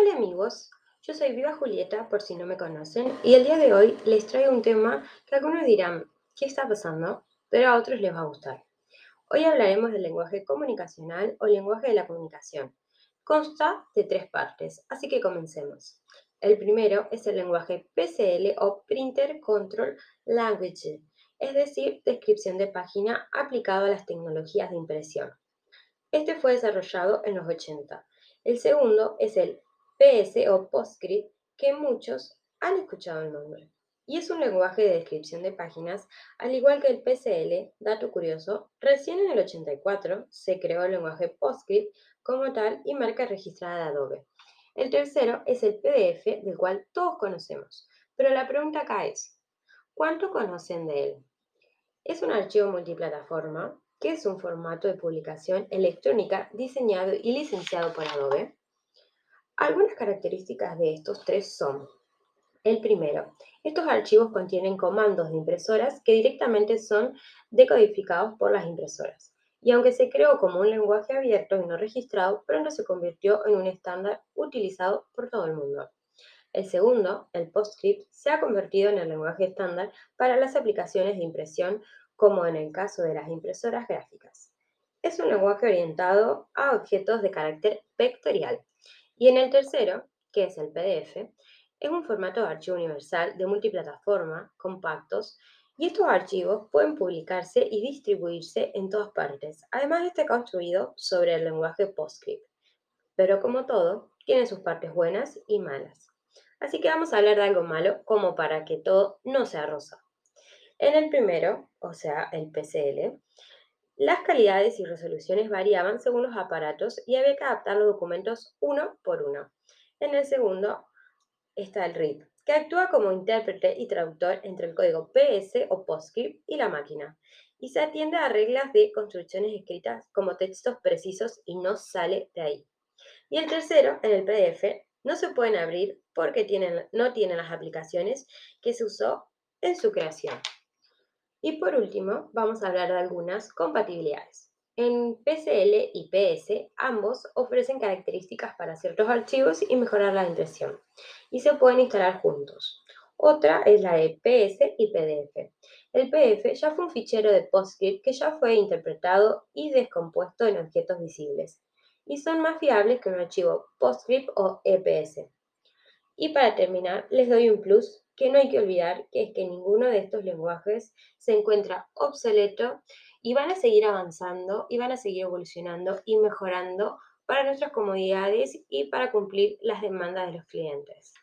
Hola amigos, yo soy Viva Julieta por si no me conocen y el día de hoy les traigo un tema que algunos dirán, ¿qué está pasando? Pero a otros les va a gustar. Hoy hablaremos del lenguaje comunicacional o lenguaje de la comunicación. Consta de tres partes, así que comencemos. El primero es el lenguaje PCL o Printer Control Language, es decir, descripción de página aplicado a las tecnologías de impresión. Este fue desarrollado en los 80. El segundo es el PS o PostScript, que muchos han escuchado el nombre. Y es un lenguaje de descripción de páginas, al igual que el PCL, dato curioso, recién en el 84 se creó el lenguaje PostScript como tal y marca registrada de Adobe. El tercero es el PDF, del cual todos conocemos, pero la pregunta acá es, ¿cuánto conocen de él? Es un archivo multiplataforma que es un formato de publicación electrónica diseñado y licenciado por Adobe. Algunas características de estos tres son, el primero, estos archivos contienen comandos de impresoras que directamente son decodificados por las impresoras. Y aunque se creó como un lenguaje abierto y no registrado, pronto se convirtió en un estándar utilizado por todo el mundo. El segundo, el PostScript, se ha convertido en el lenguaje estándar para las aplicaciones de impresión como en el caso de las impresoras gráficas. Es un lenguaje orientado a objetos de carácter vectorial. Y en el tercero, que es el PDF, es un formato de archivo universal de multiplataforma, compactos, y estos archivos pueden publicarse y distribuirse en todas partes. Además, está construido sobre el lenguaje PostScript. Pero como todo, tiene sus partes buenas y malas. Así que vamos a hablar de algo malo como para que todo no sea rosa. En el primero, o sea, el PCL, las calidades y resoluciones variaban según los aparatos y había que adaptar los documentos uno por uno. En el segundo está el RIP, que actúa como intérprete y traductor entre el código PS o PostScript y la máquina, y se atiende a reglas de construcciones escritas como textos precisos y no sale de ahí. Y el tercero, en el PDF, no se pueden abrir porque no tienen las aplicaciones que se usó en su creación. Y por último, vamos a hablar de algunas compatibilidades. En PCL y PS, ambos ofrecen características para ciertos archivos y mejorar la impresión, y se pueden instalar juntos. Otra es la de PS y PDF. El PDF ya fue un fichero de PostScript que ya fue interpretado y descompuesto en objetos visibles, y son más fiables que un archivo PostScript o EPS. Y para terminar, les doy un plus que no hay que olvidar, que es que ninguno de estos lenguajes se encuentra obsoleto y van a seguir avanzando y van a seguir evolucionando y mejorando para nuestras comodidades y para cumplir las demandas de los clientes.